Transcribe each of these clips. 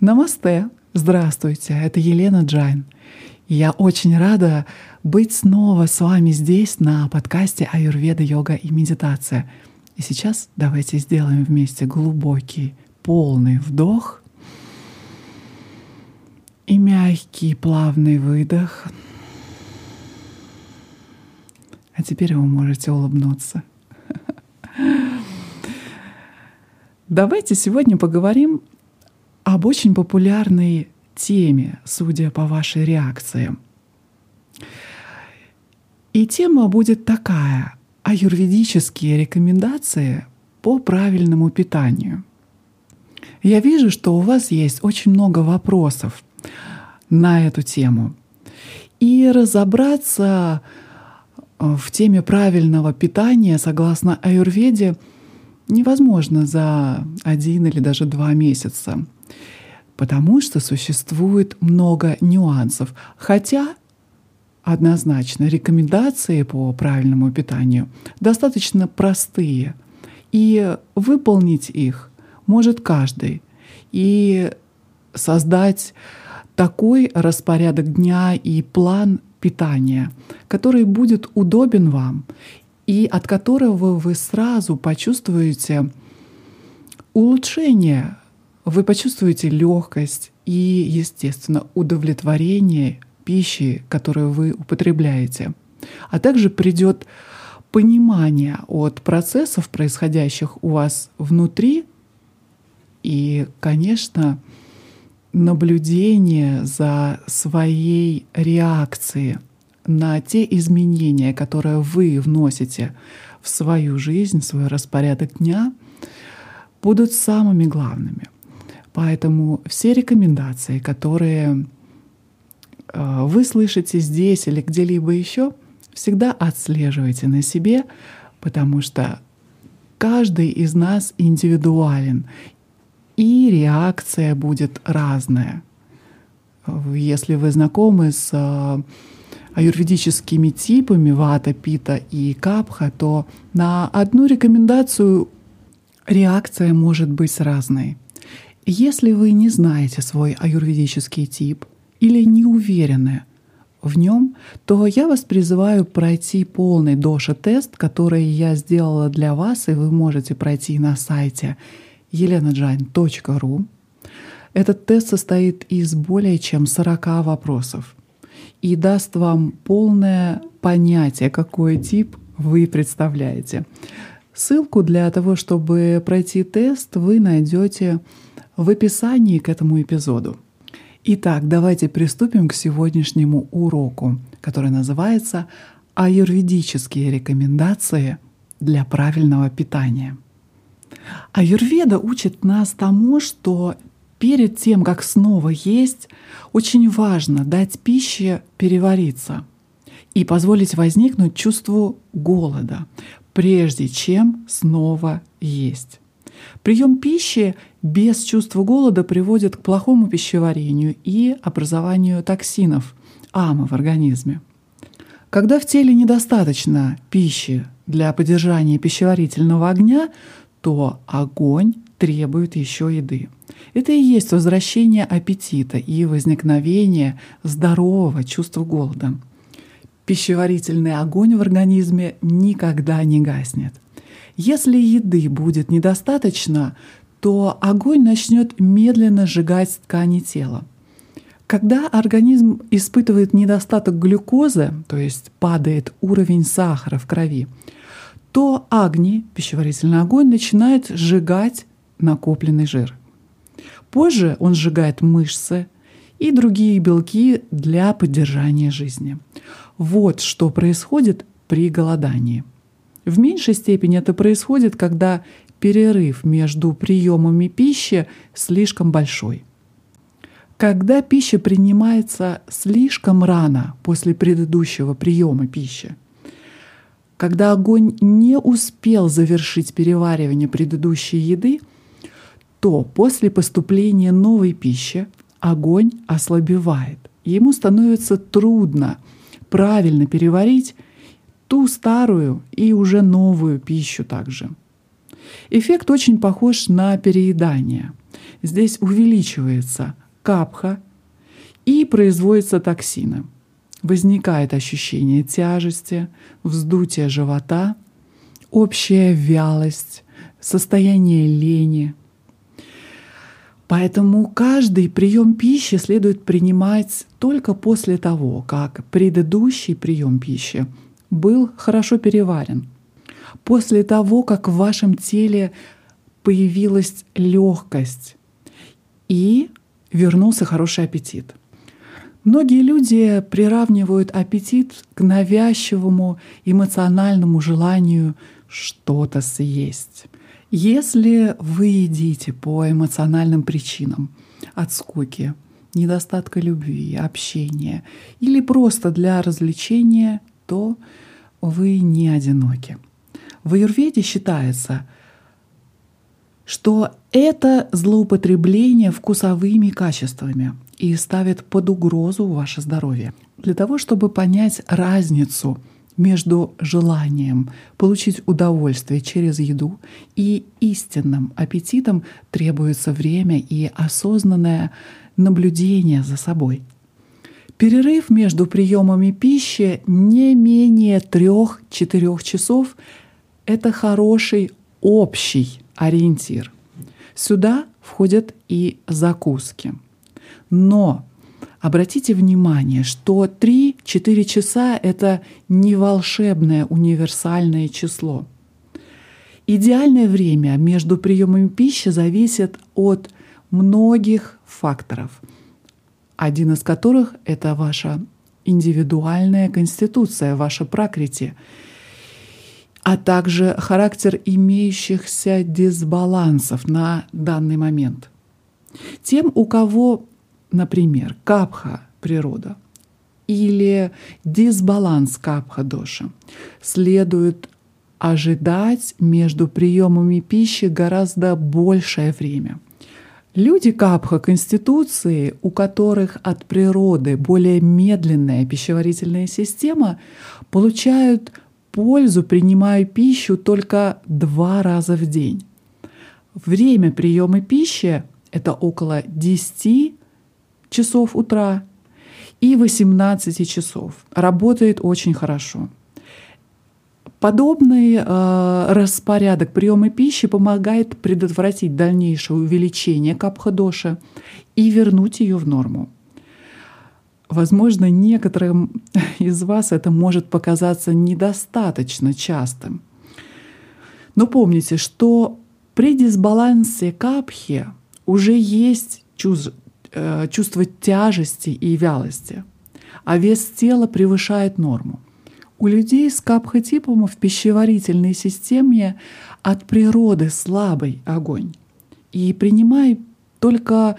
Намасте! Здравствуйте, это Елена Джайн. Я очень рада быть снова с вами здесь на подкасте Аюрведа, йога и медитация. И сейчас давайте сделаем вместе глубокий, полный вдох и мягкий, плавный выдох. А теперь вы можете улыбнуться. Давайте сегодня поговорим об очень популярной теме, судя по вашей реакции. И тема будет такая — аюрведические рекомендации по правильному питанию. Я вижу, что у вас есть очень много вопросов на эту тему. И разобраться в теме правильного питания, согласно аюрведе, невозможно за один или даже два месяца потому что существует много нюансов. Хотя однозначно рекомендации по правильному питанию достаточно простые, и выполнить их может каждый. И создать такой распорядок дня и план питания, который будет удобен вам и от которого вы сразу почувствуете улучшение вы почувствуете легкость и, естественно, удовлетворение пищи, которую вы употребляете. А также придет понимание от процессов, происходящих у вас внутри, и, конечно, наблюдение за своей реакцией на те изменения, которые вы вносите в свою жизнь, в свой распорядок дня, будут самыми главными — Поэтому все рекомендации, которые э, вы слышите здесь или где-либо еще, всегда отслеживайте на себе, потому что каждый из нас индивидуален, и реакция будет разная. Если вы знакомы с э, аюрведическими типами вата, пита и капха, то на одну рекомендацию реакция может быть разной. Если вы не знаете свой аюрведический тип или не уверены в нем, то я вас призываю пройти полный доша-тест, который я сделала для вас, и вы можете пройти на сайте elenajain.ru. Этот тест состоит из более чем 40 вопросов и даст вам полное понятие, какой тип вы представляете. Ссылку для того, чтобы пройти тест, вы найдете в описании к этому эпизоду. Итак, давайте приступим к сегодняшнему уроку, который называется «Аюрведические рекомендации для правильного питания». Аюрведа учит нас тому, что перед тем, как снова есть, очень важно дать пище перевариться и позволить возникнуть чувству голода, прежде чем снова есть. Прием пищи без чувства голода приводит к плохому пищеварению и образованию токсинов, ама в организме. Когда в теле недостаточно пищи для поддержания пищеварительного огня, то огонь требует еще еды. Это и есть возвращение аппетита и возникновение здорового чувства голода. Пищеварительный огонь в организме никогда не гаснет. Если еды будет недостаточно, то огонь начнет медленно сжигать ткани тела. Когда организм испытывает недостаток глюкозы, то есть падает уровень сахара в крови, то агни, пищеварительный огонь, начинает сжигать накопленный жир. Позже он сжигает мышцы и другие белки для поддержания жизни. Вот что происходит при голодании. В меньшей степени это происходит, когда перерыв между приемами пищи слишком большой. Когда пища принимается слишком рано после предыдущего приема пищи, когда огонь не успел завершить переваривание предыдущей еды, то после поступления новой пищи огонь ослабевает. Ему становится трудно правильно переварить ту старую и уже новую пищу также. Эффект очень похож на переедание. здесь увеличивается капха и производятся токсины. Возникает ощущение тяжести, вздутия живота, общая вялость, состояние лени. Поэтому каждый прием пищи следует принимать только после того, как предыдущий прием пищи был хорошо переварен. После того, как в вашем теле появилась легкость и вернулся хороший аппетит. Многие люди приравнивают аппетит к навязчивому эмоциональному желанию что-то съесть. Если вы едите по эмоциональным причинам, от скуки, недостатка любви, общения или просто для развлечения, то вы не одиноки. В аюрведе считается, что это злоупотребление вкусовыми качествами и ставит под угрозу ваше здоровье. Для того, чтобы понять разницу между желанием получить удовольствие через еду и истинным аппетитом требуется время и осознанное наблюдение за собой. Перерыв между приемами пищи не менее 3-4 часов — это хороший общий ориентир. Сюда входят и закуски. Но Обратите внимание, что 3-4 часа — это не волшебное универсальное число. Идеальное время между приемами пищи зависит от многих факторов, один из которых — это ваша индивидуальная конституция, ваша пракрити, а также характер имеющихся дисбалансов на данный момент. Тем, у кого например, капха природа или дисбаланс капха доша, следует ожидать между приемами пищи гораздо большее время. Люди капха конституции, у которых от природы более медленная пищеварительная система, получают пользу, принимая пищу только два раза в день. Время приема пищи — это около 10 часов утра и 18 часов. Работает очень хорошо. Подобный э, распорядок приема пищи помогает предотвратить дальнейшее увеличение капходоши и вернуть ее в норму. Возможно, некоторым из вас это может показаться недостаточно частым. Но помните, что при дисбалансе капхи уже есть Э, чувство тяжести и вялости, а вес тела превышает норму. У людей с капхотипом в пищеварительной системе от природы слабый огонь. И принимая только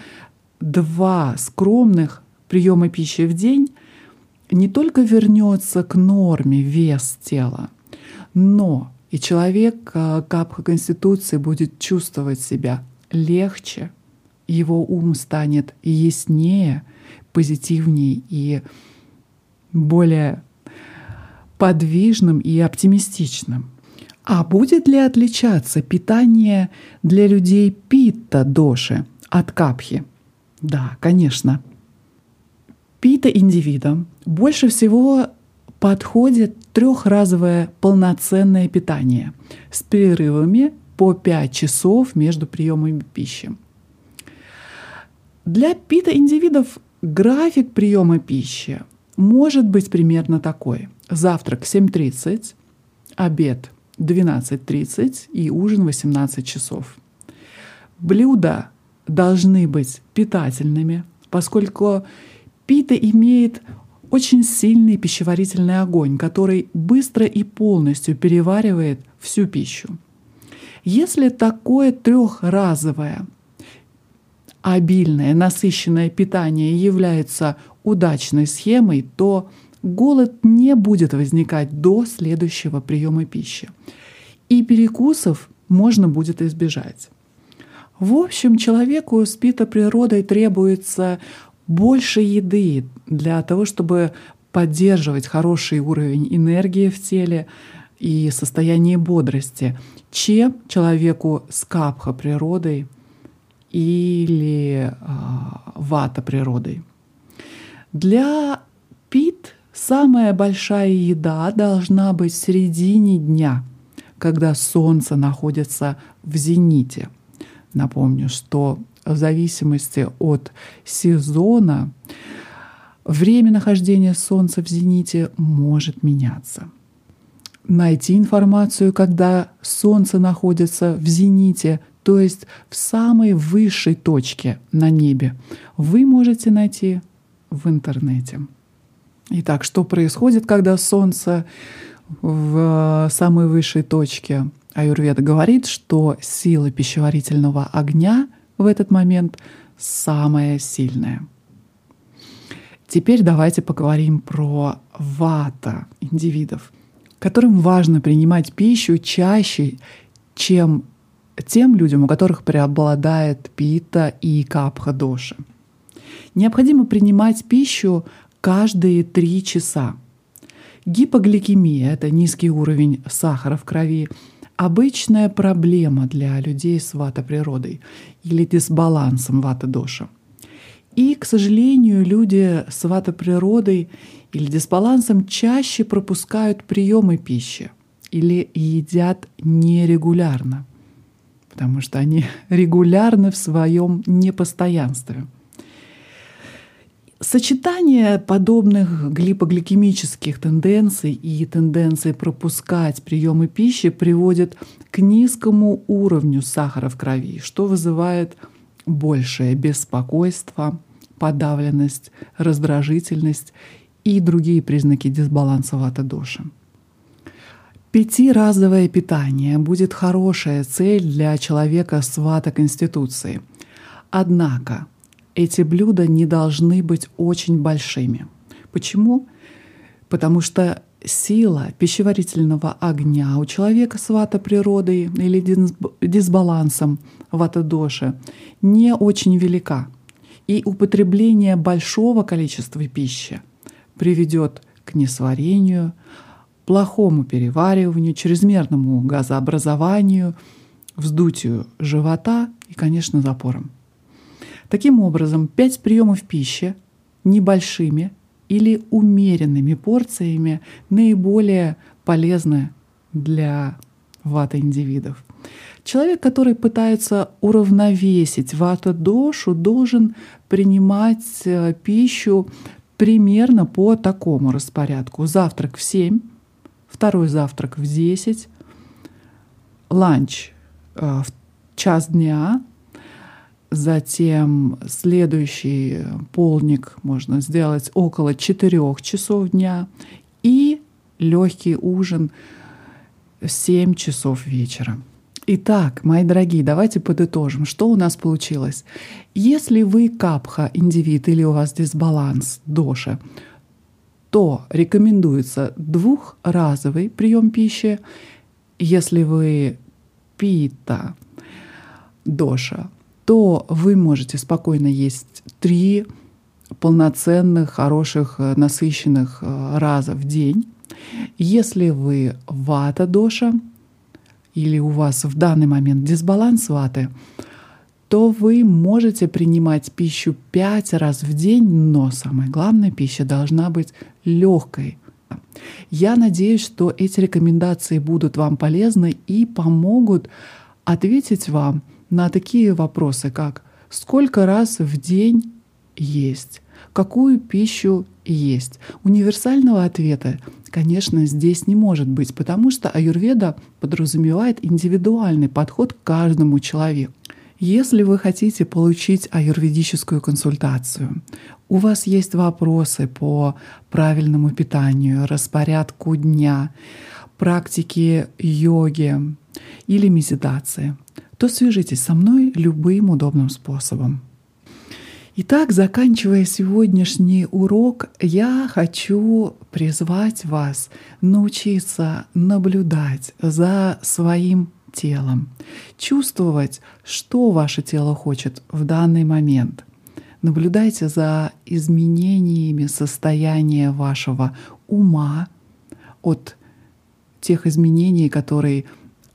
два скромных приема пищи в день, не только вернется к норме вес тела, но и человек э, капха конституции будет чувствовать себя легче, его ум станет яснее, позитивнее и более подвижным и оптимистичным. А будет ли отличаться питание для людей питта-доши от капхи? Да, конечно. Пита-индивидам больше всего подходит трехразовое полноценное питание с перерывами по 5 часов между приемами пищи. Для пита-индивидов график приема пищи может быть примерно такой. Завтрак 7.30, обед 12.30 и ужин 18 часов. Блюда должны быть питательными, поскольку пита имеет очень сильный пищеварительный огонь, который быстро и полностью переваривает всю пищу. Если такое трехразовое обильное, насыщенное питание является удачной схемой, то голод не будет возникать до следующего приема пищи. И перекусов можно будет избежать. В общем, человеку с питоприродой требуется больше еды для того, чтобы поддерживать хороший уровень энергии в теле и состояние бодрости, чем человеку с капха природой – или а, вата природой. Для ПИТ самая большая еда должна быть в середине дня, когда солнце находится в зените. Напомню, что в зависимости от сезона время нахождения Солнца в зените может меняться. Найти информацию, когда Солнце находится в зените, то есть в самой высшей точке на небе, вы можете найти в интернете. Итак, что происходит, когда Солнце в самой высшей точке? Аюрведа говорит, что сила пищеварительного огня в этот момент самая сильная. Теперь давайте поговорим про вата индивидов, которым важно принимать пищу чаще, чем тем людям, у которых преобладает пита и капха доши. Необходимо принимать пищу каждые три часа. Гипогликемия — это низкий уровень сахара в крови, обычная проблема для людей с вата-природой или дисбалансом вата-доша. И, к сожалению, люди с вата-природой или дисбалансом чаще пропускают приемы пищи или едят нерегулярно, потому что они регулярны в своем непостоянстве — Сочетание подобных глипогликемических тенденций и тенденций пропускать приемы пищи приводит к низкому уровню сахара в крови, что вызывает большее беспокойство, подавленность, раздражительность и другие признаки дисбаланса вата-доши. Пятиразовое питание будет хорошая цель для человека с вата-конституцией. Однако эти блюда не должны быть очень большими. Почему? Потому что сила пищеварительного огня у человека с вата-природой или дисбалансом вата-доши не очень велика. И употребление большого количества пищи приведет к несварению, плохому перевариванию, чрезмерному газообразованию, вздутию живота и, конечно, запорам. Таким образом, пять приемов пищи небольшими или умеренными порциями наиболее полезны для вата-индивидов. Человек, который пытается уравновесить вата-дошу, должен принимать э, пищу примерно по такому распорядку. Завтрак в 7, второй завтрак в 10, ланч э, в час дня, Затем следующий полник можно сделать около 4 часов дня и легкий ужин в 7 часов вечера. Итак, мои дорогие, давайте подытожим, что у нас получилось. Если вы капха индивид или у вас дисбаланс доша, то рекомендуется двухразовый прием пищи. Если вы пита доша, то вы можете спокойно есть три полноценных, хороших, э, насыщенных э, раза в день. Если вы вата доша или у вас в данный момент дисбаланс ваты, то вы можете принимать пищу пять раз в день, но самое главное, пища должна быть легкой. Я надеюсь, что эти рекомендации будут вам полезны и помогут ответить вам на такие вопросы, как сколько раз в день есть, какую пищу есть. Универсального ответа, конечно, здесь не может быть, потому что аюрведа подразумевает индивидуальный подход к каждому человеку. Если вы хотите получить аюрведическую консультацию, у вас есть вопросы по правильному питанию, распорядку дня, практике йоги или медитации, то свяжитесь со мной любым удобным способом. Итак, заканчивая сегодняшний урок, я хочу призвать вас научиться наблюдать за своим телом, чувствовать, что ваше тело хочет в данный момент. Наблюдайте за изменениями состояния вашего ума от тех изменений, которые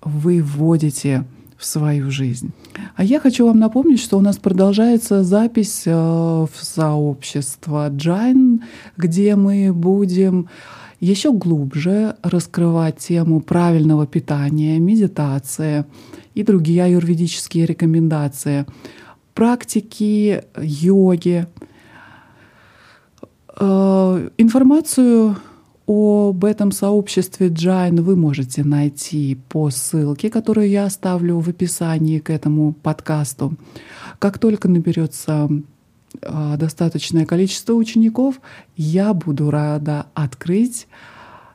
вы вводите в свою жизнь. А я хочу вам напомнить, что у нас продолжается запись э, в сообщество Джайн, где мы будем еще глубже раскрывать тему правильного питания, медитации и другие аюрведические рекомендации, практики йоги. Э, информацию об этом сообществе Джайн вы можете найти по ссылке, которую я оставлю в описании к этому подкасту. Как только наберется а, достаточное количество учеников, я буду рада открыть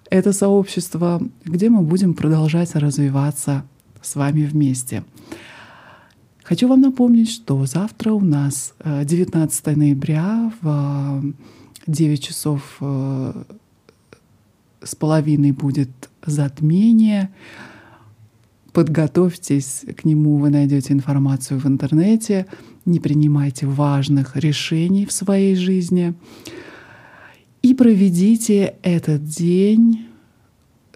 это сообщество, где мы будем продолжать развиваться с вами вместе. Хочу вам напомнить, что завтра у нас 19 э, ноября в 9 э, часов э, с половиной будет затмение. Подготовьтесь к нему, вы найдете информацию в интернете. Не принимайте важных решений в своей жизни. И проведите этот день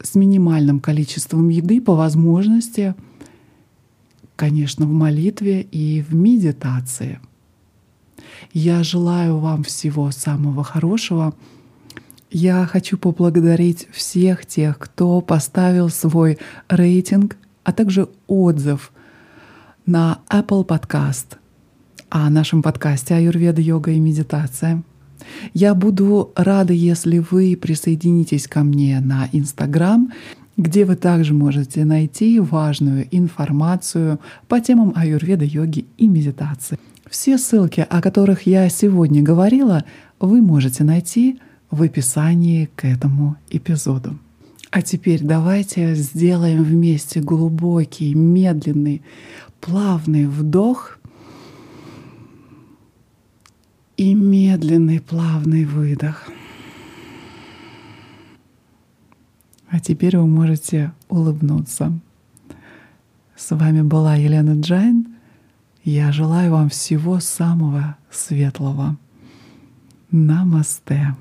с минимальным количеством еды по возможности, конечно, в молитве и в медитации. Я желаю вам всего самого хорошего — я хочу поблагодарить всех тех, кто поставил свой рейтинг, а также отзыв на Apple Podcast о нашем подкасте «Аюрведа, йога и медитация». Я буду рада, если вы присоединитесь ко мне на Instagram, где вы также можете найти важную информацию по темам аюрведа, йоги и медитации. Все ссылки, о которых я сегодня говорила, вы можете найти в описании к этому эпизоду. А теперь давайте сделаем вместе глубокий, медленный, плавный вдох и медленный, плавный выдох. А теперь вы можете улыбнуться. С вами была Елена Джайн. Я желаю вам всего самого светлого. Намасте.